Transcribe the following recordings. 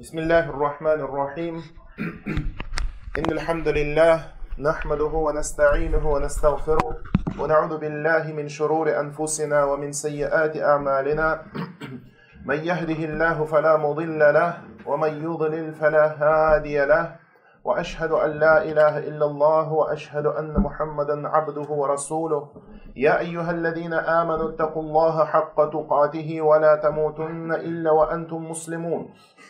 بسم الله الرحمن الرحيم. إن الحمد لله نحمده ونستعينه ونستغفره ونعوذ بالله من شرور أنفسنا ومن سيئات أعمالنا. من يهده الله فلا مضل له ومن يضلل فلا هادي له. وأشهد أن لا إله إلا الله وأشهد أن محمدا عبده ورسوله. يا أيها الذين آمنوا اتقوا الله حق تقاته ولا تموتن إلا وأنتم مسلمون.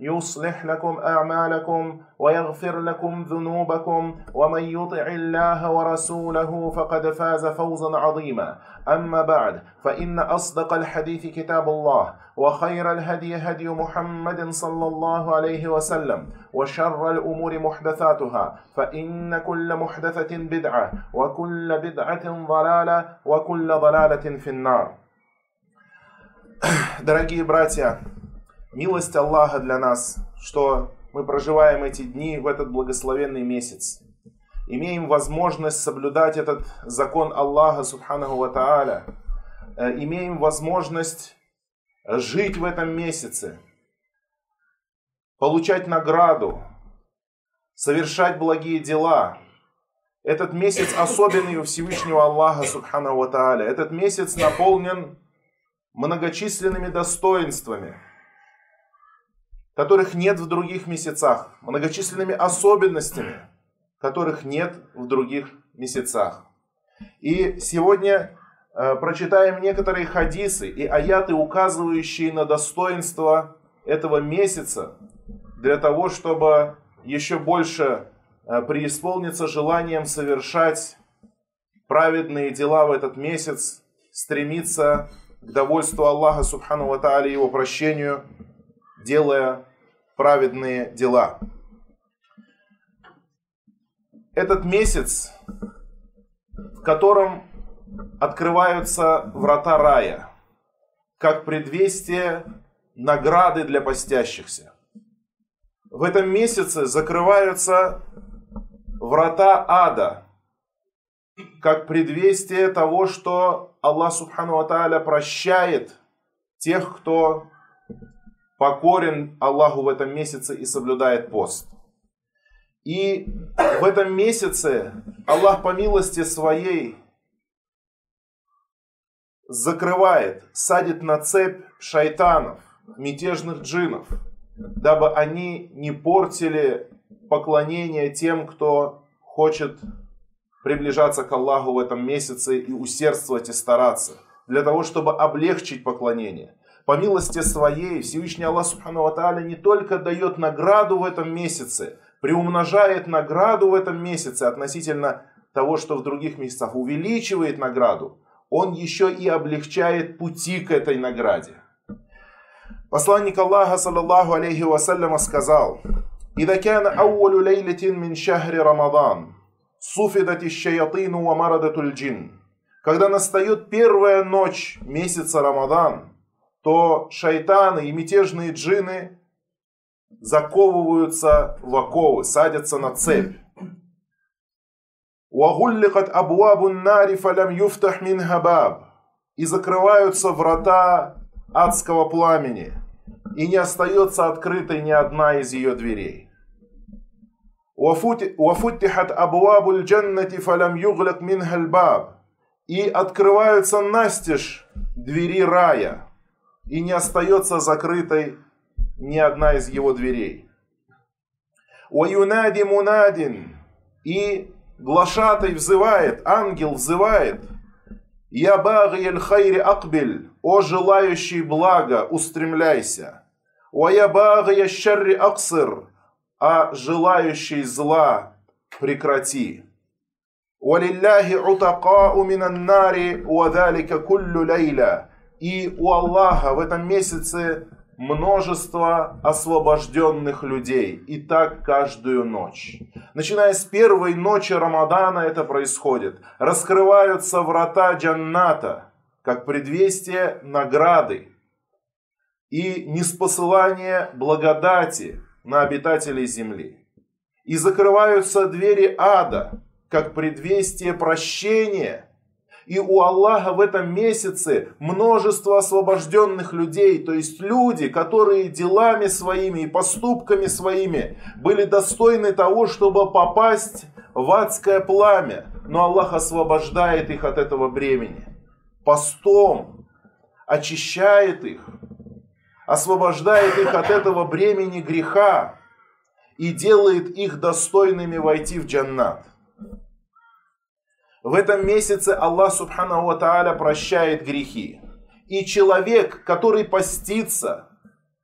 يصلح لكم اعمالكم ويغفر لكم ذنوبكم ومن يطع الله ورسوله فقد فاز فوزا عظيما اما بعد فان اصدق الحديث كتاب الله وخير الهدي هدي محمد صلى الله عليه وسلم وشر الامور محدثاتها فان كل محدثه بدعه وكل بدعه ضلاله وكل ضلاله في النار Дорогие братья, милость Аллаха для нас, что мы проживаем эти дни в этот благословенный месяц. Имеем возможность соблюдать этот закон Аллаха, Субханаху Ва Тааля. Имеем возможность жить в этом месяце, получать награду, совершать благие дела. Этот месяц особенный у Всевышнего Аллаха, Субханаху Ва Тааля. Этот месяц наполнен многочисленными достоинствами, которых нет в других месяцах, многочисленными особенностями, которых нет в других месяцах. И сегодня э, прочитаем некоторые хадисы и аяты, указывающие на достоинство этого месяца, для того, чтобы еще больше э, преисполниться желанием совершать праведные дела в этот месяц, стремиться к довольству Аллаха Субхану Ва Тааля его прощению, делая праведные дела. Этот месяц, в котором открываются врата рая, как предвестие награды для постящихся. В этом месяце закрываются врата ада, как предвестие того, что Аллах Субхану Ата'аля прощает тех, кто покорен Аллаху в этом месяце и соблюдает пост. И в этом месяце Аллах по милости своей закрывает, садит на цепь шайтанов, мятежных джинов, дабы они не портили поклонение тем, кто хочет приближаться к Аллаху в этом месяце и усердствовать и стараться, для того, чтобы облегчить поклонение. По милости своей Всевышний Аллах Субхану Ва не только дает награду в этом месяце, приумножает награду в этом месяце относительно того, что в других месяцах увеличивает награду, он еще и облегчает пути к этой награде. Посланник Аллаха, саллаллаху алейхи вассаляма, сказал, «Ида кана ауалю лейлетин мин шахри Рамадан, суфидати шаятину ва марадатуль джин». Когда настает первая ночь месяца Рамадан, то шайтаны и мятежные джины заковываются в оковы, садятся на цепь. وَغُلِّقَتْ أَبْوَابُ النَّارِ فَلَمْ يُفْتَحْ مِنْهَا بَابٍ И закрываются врата адского пламени, и не остается открытой ни одна из ее дверей. وَفُتِحَتْ أَبْوَابُ الْجَنَّةِ فَلَمْ يُغْلَقْ مِنْهَا الْبَابِ И открываются настежь двери рая, и не остается закрытой ни одна из его дверей. «Ваюнади мунадин» и глашатай взывает, ангел взывает. «Я багиель хайри акбель» «О желающий блага, устремляйся». «Вая багия шарри аксир» «А желающий зла, прекрати». «Валилляхи утака уминаннари, вадалика куллю лейля» И у Аллаха в этом месяце множество освобожденных людей. И так каждую ночь. Начиная с первой ночи Рамадана это происходит. Раскрываются врата Джанната, как предвестие награды и неспосылание благодати на обитателей земли. И закрываются двери ада, как предвестие прощения – и у Аллаха в этом месяце множество освобожденных людей, то есть люди, которые делами своими и поступками своими были достойны того, чтобы попасть в адское пламя. Но Аллах освобождает их от этого бремени. Постом очищает их, освобождает их от этого бремени греха и делает их достойными войти в джаннат. В этом месяце Аллах Субхану Ва Тааля прощает грехи. И человек, который постится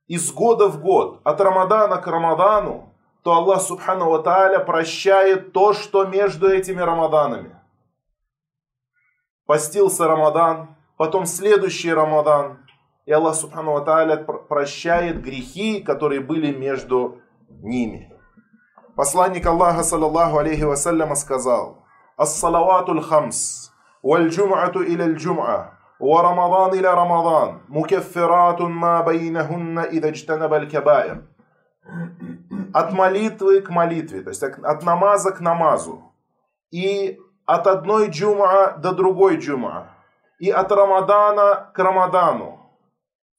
из года в год, от Рамадана к Рамадану, то Аллах Субхану Ва Тааля прощает то, что между этими Рамаданами. Постился Рамадан, потом следующий Рамадан, и Аллах Субхану Ва Тааля прощает грехи, которые были между ними. Посланник Аллаха, саллаллаху алейхи вассаляма, сказал – الصلوات الخمس والجمعة إلى الجمعة ورمضان إلى رمضان مكفرات ما بينهن إذا اجتنب الكبائر от молитвы к молитве, то есть от намаза к намазу, и от одной джума до другой джума, и от Рамадана к Рамадану.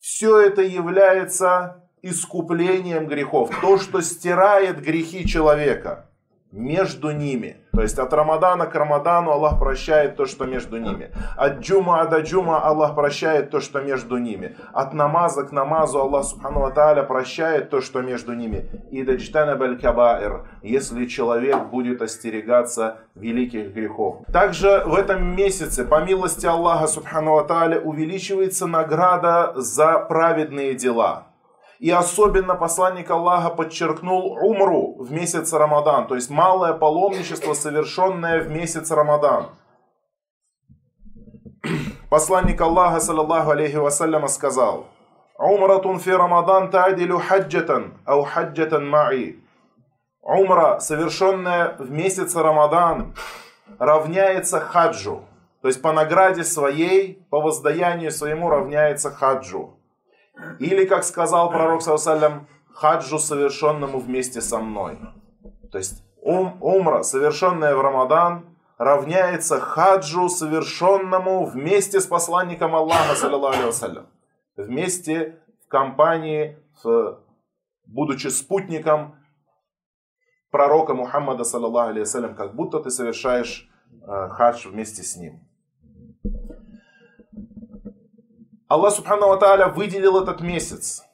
Все это является искуплением грехов, то, что стирает грехи человека – между ними. То есть от Рамадана к Рамадану Аллах прощает то, что между ними. От джума до джума Аллах прощает то, что между ними. От намаза к намазу Аллах Субхану Ва прощает то, что между ними. И даджтана баль кабаир, если человек будет остерегаться великих грехов. Также в этом месяце, по милости Аллаха Субхану Ва увеличивается награда за праведные дела. И особенно посланник Аллаха подчеркнул умру в месяц Рамадан, то есть малое паломничество, совершенное в месяц Рамадан. Посланник Аллаха, саллаллаху алейхи вассаляма, сказал, «Умратун фи Рамадан та'дилю хаджатан, ау хаджатан ма'и». Умра, совершенная в месяц Рамадан, равняется хаджу. То есть по награде своей, по воздаянию своему равняется хаджу. Или, как сказал пророк, саллям, хаджу, совершенному вместе со мной. То есть ум, умра, совершенная в Рамадан, равняется хаджу, совершенному вместе с посланником Аллаха, саллиллаху Вместе в компании, в, будучи спутником пророка Мухаммада, алейhi как будто ты совершаешь э, хадж вместе с ним. Аллах Субхану Ва выделил этот месяц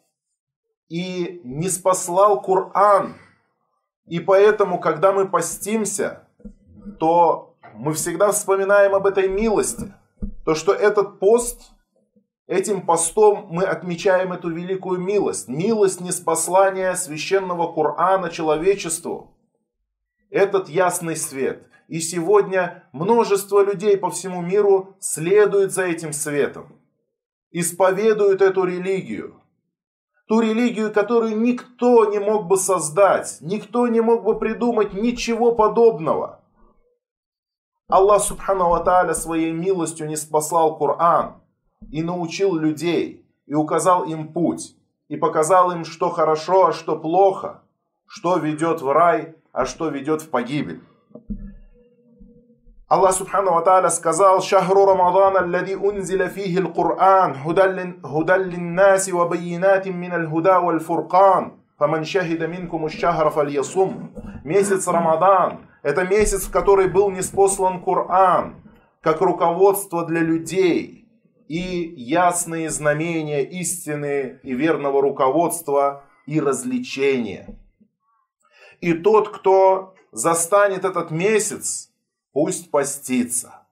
и не спаслал Коран. И поэтому, когда мы постимся, то мы всегда вспоминаем об этой милости. То, что этот пост, этим постом мы отмечаем эту великую милость. Милость неспослания священного Корана человечеству. Этот ясный свет. И сегодня множество людей по всему миру следует за этим светом исповедуют эту религию. Ту религию, которую никто не мог бы создать, никто не мог бы придумать ничего подобного. Аллах Субхану Ва своей милостью не спасал Коран и научил людей, и указал им путь, и показал им, что хорошо, а что плохо, что ведет в рай, а что ведет в погибель. Аллах Субхану Ва сказал, «Шахру Рамадан, аллади унзиля фихи л-Кур'ан, худан линнаси ва байинатин мин аль-худа валь фуркан, фаман шахида минкум ущахра фальясум». Месяц Рамадан – это месяц, в который был неспослан Коран, как руководство для людей и ясные знамения истины и верного руководства и развлечения. И тот, кто застанет этот месяц, пусть постится.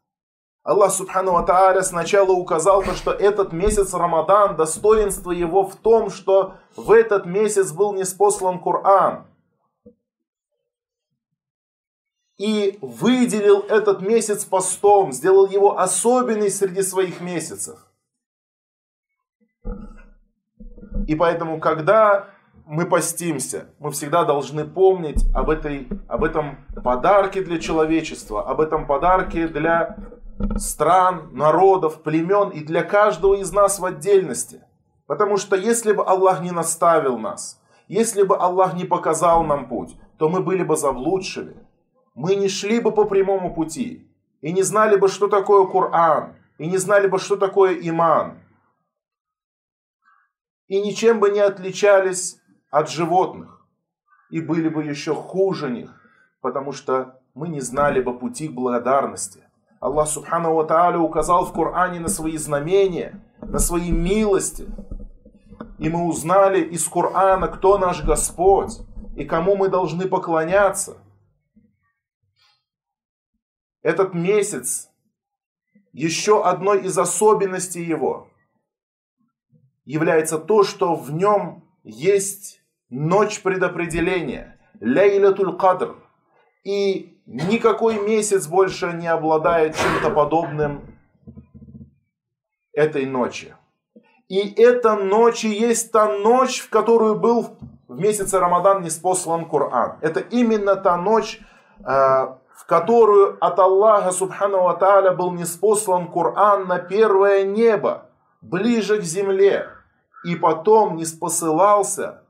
Аллах Субхану Ва сначала указал то, что этот месяц Рамадан, достоинство его в том, что в этот месяц был неспослан Коран. И выделил этот месяц постом, сделал его особенный среди своих месяцев. И поэтому, когда мы постимся, мы всегда должны помнить об, этой, об этом подарке для человечества, об этом подарке для стран, народов, племен и для каждого из нас в отдельности. Потому что если бы Аллах не наставил нас, если бы Аллах не показал нам путь, то мы были бы заблудшими. Мы не шли бы по прямому пути и не знали бы, что такое Коран, и не знали бы, что такое иман. И ничем бы не отличались от животных. И были бы еще хуже них, потому что мы не знали бы пути к благодарности. Аллах Субхану Ва Тааля указал в Коране на свои знамения, на свои милости. И мы узнали из Корана, кто наш Господь и кому мы должны поклоняться. Этот месяц, еще одной из особенностей его, является то, что в нем есть ночь предопределения, Лейлатуль Кадр. И никакой месяц больше не обладает чем-то подобным этой ночи. И эта ночь и есть та ночь, в которую был в месяце Рамадан неспослан Коран. Это именно та ночь, э, в которую от Аллаха Субхану Тааля был неспослан Коран на первое небо, ближе к земле, и потом не спосылался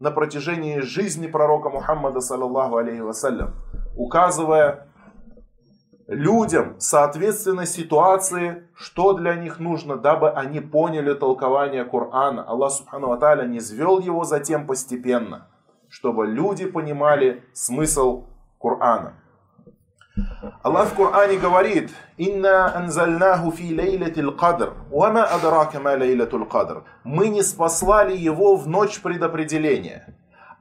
на протяжении жизни пророка Мухаммада, саллаллаху алейхи вассалям, указывая людям, соответственно ситуации, что для них нужно, дабы они поняли толкование Корана. Аллах Субхану Аталя не звел его затем постепенно, чтобы люди понимали смысл Корана. Аллах в Коране говорит, «Инна анзальнаху фи лейлатил кадр, вама адрака ма лейлатул кадр». Мы не спаслали его в ночь предопределения.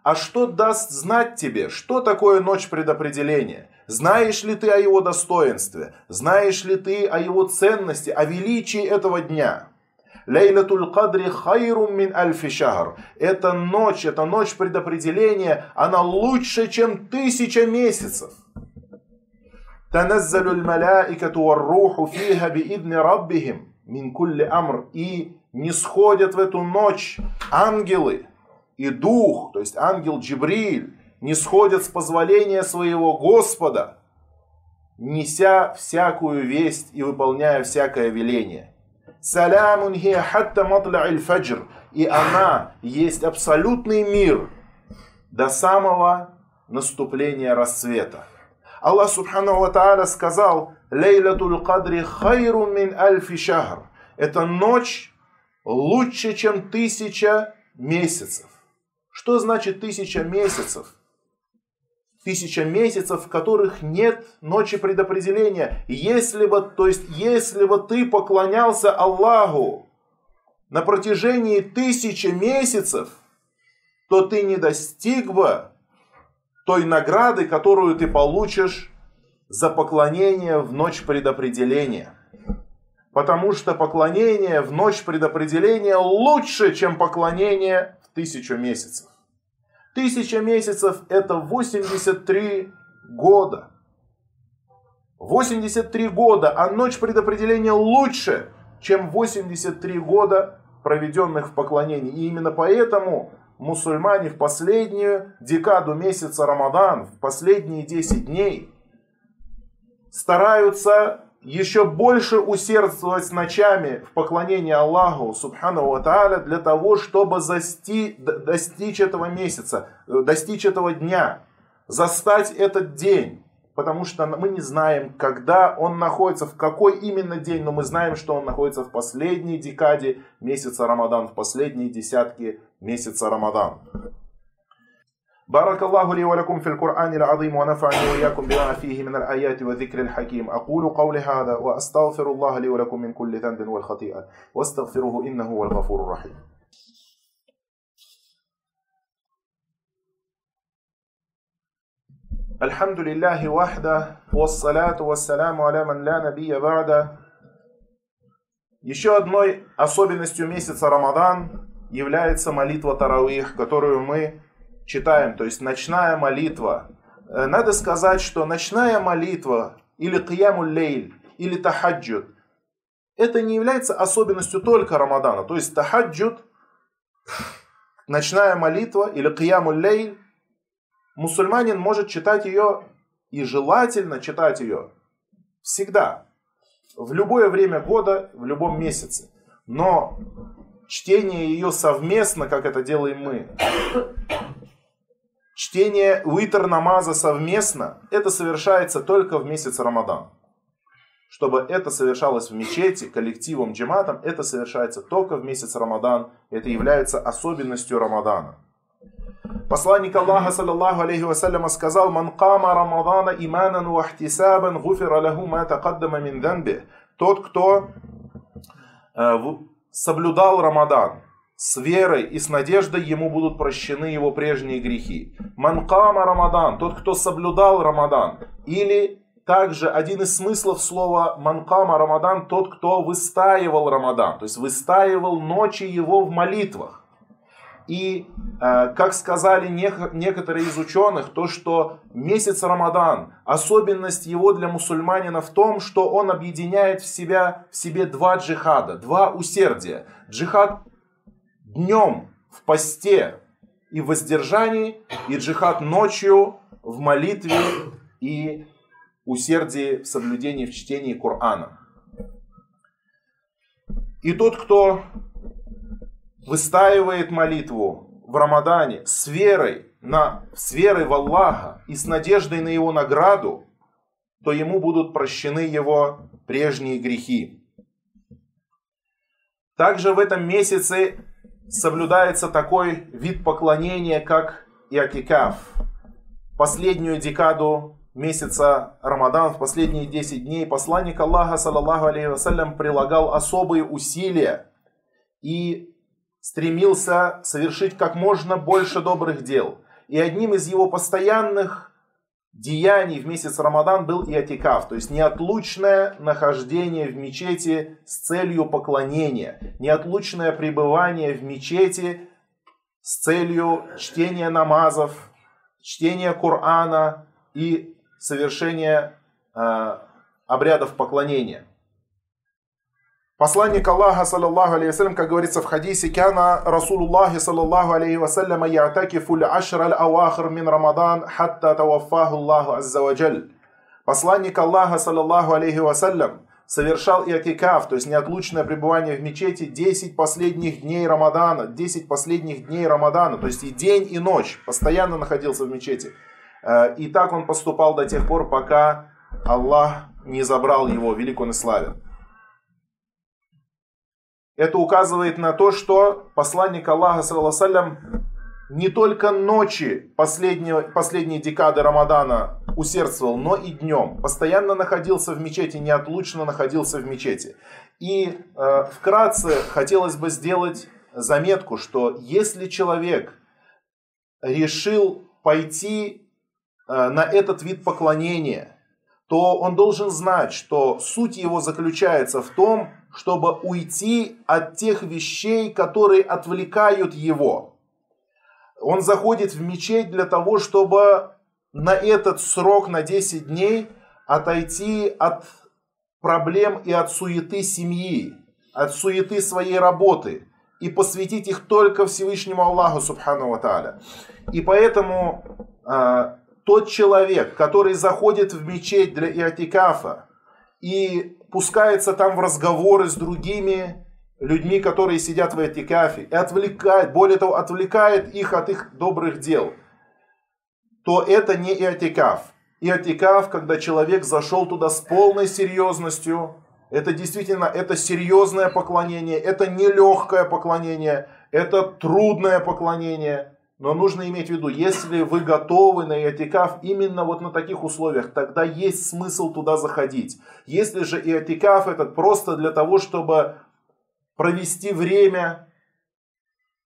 А что даст знать тебе, что такое ночь предопределения? Знаешь ли ты о его достоинстве? Знаешь ли ты о его ценности, о величии этого дня? Лейлатуль кадри хайрум мин альфи шахр. Эта ночь, эта ночь предопределения, она лучше, чем тысяча месяцев. «Таназзалю аль-маляикату вар-руху фиха биидни раббихим мин кулли амр». И не сходят в эту ночь ангелы и дух, то есть ангел Джибриль, не сходят с позволения своего Господа, неся всякую весть и выполняя всякое веление. Салямун хия хатта матля аль фаджр И она есть абсолютный мир до самого наступления рассвета. Аллах Субхану Ва Тааля сказал, Лейлатуль Кадри хайру мин альфи шахр. Эта ночь лучше, чем тысяча месяцев. Что значит тысяча месяцев? Тысяча месяцев, в которых нет ночи предопределения. Если бы, то есть, если бы ты поклонялся Аллаху на протяжении тысячи месяцев, то ты не достиг бы той награды, которую ты получишь за поклонение в ночь предопределения. Потому что поклонение в ночь предопределения лучше, чем поклонение в тысячу месяцев. Тысяча месяцев это 83 года. 83 года, а ночь предопределения лучше, чем 83 года, проведенных в поклонении. И именно поэтому мусульмане в последнюю декаду месяца Рамадан, в последние 10 дней, стараются еще больше усердствовать ночами в поклонении Аллаху, Субхану Ва для того, чтобы засти, достичь этого месяца, достичь этого дня, застать этот день. Потому что мы не знаем, когда он находится, в какой именно день, но мы знаем, что он находится в последней декаде месяца Рамадан, в последней десятке месяца Рамадан. بارك الله لي ولكم في القرآن العظيم ونفعني وإياكم بما فيه من الآيات والذكر الحكيم أقول قولي هذا وأستغفر الله لي ولكم من كل ذنب والخطيئة واستغفروه إنه هو الغفور الرحيم الحمد لله وحده والصلاة والسلام على من لا نبي بعده Еще одной особенностью месяца Рамадан является молитва Таравих, которую мы читаем, то есть ночная молитва. Э, надо сказать, что ночная молитва или Киямуль Лейль, или Тахаджуд, это не является особенностью только Рамадана. То есть Тахаджуд, ночная молитва или киямуль лейль, мусульманин может читать ее и желательно читать ее всегда, в любое время года, в любом месяце. Но чтение ее совместно, как это делаем мы, чтение уитр намаза совместно, это совершается только в месяц Рамадан. Чтобы это совершалось в мечети, коллективом, джематом, это совершается только в месяц Рамадан. Это является особенностью Рамадана. Посланник Аллаха, саллаллаху алейхи вассаляма, сказал, «Ман кама Рамадана иманан ва ахтисабан, гуфира лаху ма тақаддама мин данби». Тот, кто э, соблюдал Рамадан с верой и с надеждой, ему будут прощены его прежние грехи. Манкама Рамадан, тот, кто соблюдал Рамадан. Или также один из смыслов слова манкама Рамадан, тот, кто выстаивал Рамадан, то есть выстаивал ночи его в молитвах. И, э, как сказали некоторые из ученых, то, что месяц Рамадан, особенность его для мусульманина в том, что он объединяет в, себя, в себе два джихада, два усердия. Джихад днем в посте и воздержании, и джихад ночью в молитве и усердии в соблюдении в чтении Корана. И тот, кто выстаивает молитву в Рамадане с верой, на, с верой в Аллаха и с надеждой на его награду, то ему будут прощены его прежние грехи. Также в этом месяце соблюдается такой вид поклонения, как иатикаф. Последнюю декаду месяца Рамадан, в последние 10 дней, посланник Аллаха, саллаллаху алейхи вассалям, прилагал особые усилия и стремился совершить как можно больше добрых дел. И одним из его постоянных деяний в месяц Рамадан был и то есть неотлучное нахождение в мечети с целью поклонения, неотлучное пребывание в мечети с целью чтения намазов, чтения Корана и совершения э, обрядов поклонения. Посланник Аллаха, саллаллаху вассалям, как говорится в хадисе, «Кяна Расулуллахи, саллаллаху алейхи вассалям, ятакифу ашр аль-авахр мин Рамадан, хатта таваффаху Аллаху аззаваджаль». Посланник Аллаха, саллаллаху алейхи вассалям, совершал иатикаф, то есть неотлучное пребывание в мечети 10 последних дней Рамадана, 10 последних дней Рамадана, то есть и день, и ночь, постоянно находился в мечети. Э, и так он поступал до тех пор, пока Аллах не забрал его, велик он и славен. Это указывает на то, что посланник Аллаха, саллаллаху не только ночи последней, последней декады Рамадана усердствовал, но и днем. Постоянно находился в мечети, неотлучно находился в мечети. И э, вкратце хотелось бы сделать заметку, что если человек решил пойти э, на этот вид поклонения, то он должен знать, что суть его заключается в том, чтобы уйти от тех вещей, которые отвлекают его. Он заходит в мечеть для того, чтобы на этот срок, на 10 дней, отойти от проблем и от суеты семьи, от суеты своей работы и посвятить их только Всевышнему Аллаху Субхану Ва И поэтому э, тот человек, который заходит в мечеть для иатикафа и пускается там в разговоры с другими людьми, которые сидят в этикафе, и отвлекает, более того, отвлекает их от их добрых дел, то это не иотикаф. Иотикаф, когда человек зашел туда с полной серьезностью, это действительно, это серьезное поклонение, это нелегкое поклонение, это трудное поклонение – но нужно иметь в виду, если вы готовы на иатикаф именно вот на таких условиях, тогда есть смысл туда заходить. Если же иатикаф этот просто для того, чтобы провести время,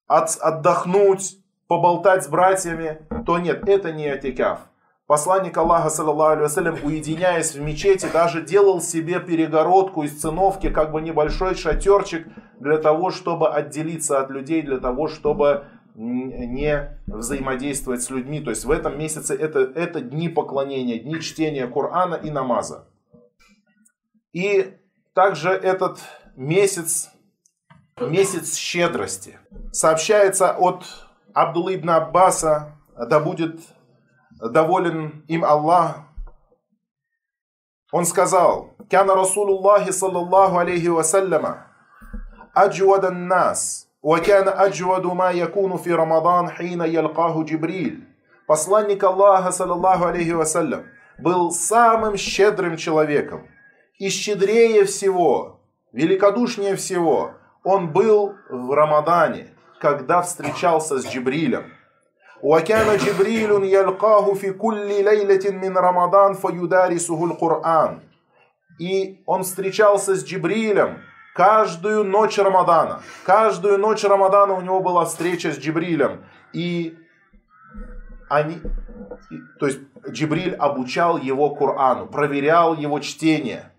от, отдохнуть, поболтать с братьями, то нет, это не иатикаф. Посланник Аллаха, саллаллаху уединяясь в мечети, даже делал себе перегородку из циновки, как бы небольшой шатерчик, для того, чтобы отделиться от людей, для того, чтобы не взаимодействовать с людьми. То есть в этом месяце это, это дни поклонения, дни чтения Корана и намаза. И также этот месяц месяц щедрости. Сообщается от Абдулла ибн Аббаса, да будет доволен им Аллах, он сказал, «Кяна Расулуллахи саллаллаху алейхи вассаляма, аджвадан нас, وكان أجود ما يكون في رمضان حين يلقاه جبريل. Посланник Аллаха, саллаллаху алейхи вассалям, был самым щедрым человеком. И щедрее всего, великодушнее всего, он был в Рамадане, когда встречался с Джибрилем. وكان جبريل يلقاه في كل ليلة من رمضان فيدارسه القرآن. И он встречался с Джибрилем каждую ночь Рамадана. Каждую ночь Рамадана у него была встреча с Джибрилем. И они, то есть Джибриль обучал его Корану, проверял его чтение,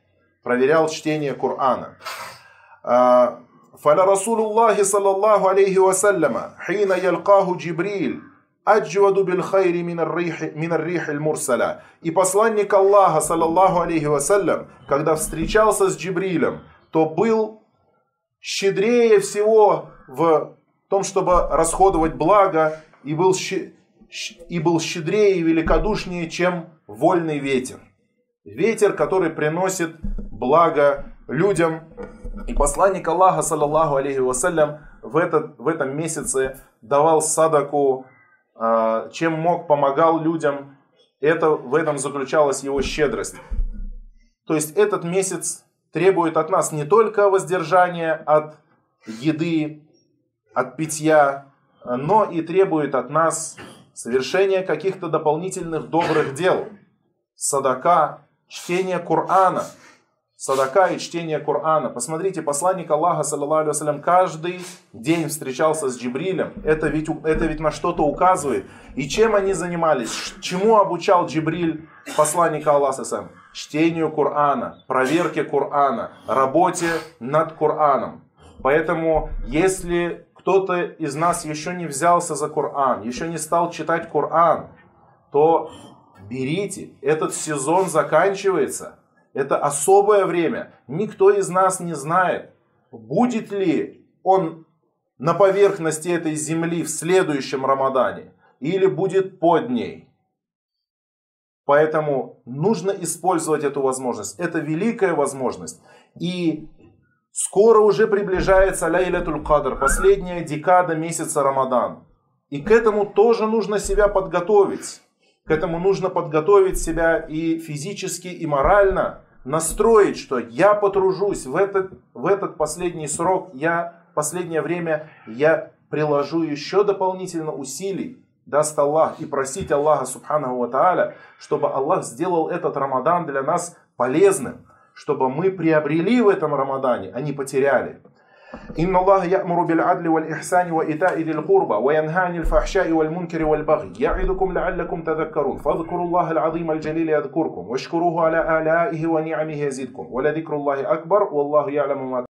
проверял чтение Корана. فلرسول الله صلى الله عليه وسلم حين يلقاه جبريل аджваду бил хайри минар рих мурсаля. И посланник Аллаха, саллаллаху алейхи вассалям, когда встречался с Джибрилем, то был щедрее всего в том, чтобы расходовать благо, и был, и был щедрее и великодушнее, чем вольный ветер. Ветер, который приносит благо людям. И посланник Аллаха, саллаллаху алейхи вассалям, в, этот, в этом месяце давал садаку а, чем мог, помогал людям. Это, в этом заключалась его щедрость. То есть этот месяц требует от нас не только воздержания от еды, от питья, но и требует от нас совершения каких-то дополнительных добрых дел. Садака, чтение Корана – садака и чтение Корана. Посмотрите, посланник Аллаха, саллаллаху алейhi каждый день встречался с Джибрилем. Это ведь, это ведь на что-то указывает. И чем они занимались? Чему обучал Джибриль посланника Аллаха, сам? Чтению Корана, проверке Корана, работе над Кораном. Поэтому, если кто-то из нас еще не взялся за Коран, еще не стал читать Коран, то берите, этот сезон заканчивается – это особое время. Никто из нас не знает, будет ли он на поверхности этой земли в следующем Рамадане или будет под ней. Поэтому нужно использовать эту возможность. Это великая возможность. И скоро уже приближается Ляйлятуль Кадр, последняя декада месяца Рамадан. И к этому тоже нужно себя подготовить. К этому нужно подготовить себя и физически, и морально, настроить, что я потружусь в этот, в этот последний срок, я последнее время я приложу еще дополнительно усилий, даст Аллах, и просить Аллаха Субханаху Ва Тааля, чтобы Аллах сделал этот Рамадан для нас полезным, чтобы мы приобрели в этом Рамадане, а не потеряли. إن الله يأمر بالعدل والإحسان وإيتاء ذي القربى وينهى عن الفحشاء والمنكر والبغي. يعظكم لعلكم تذكرون. فاذكروا الله العظيم الجليل يذكركم. واشكروه على آلائه ونعمه يزدكم. ولذكر الله أكبر والله يعلم ما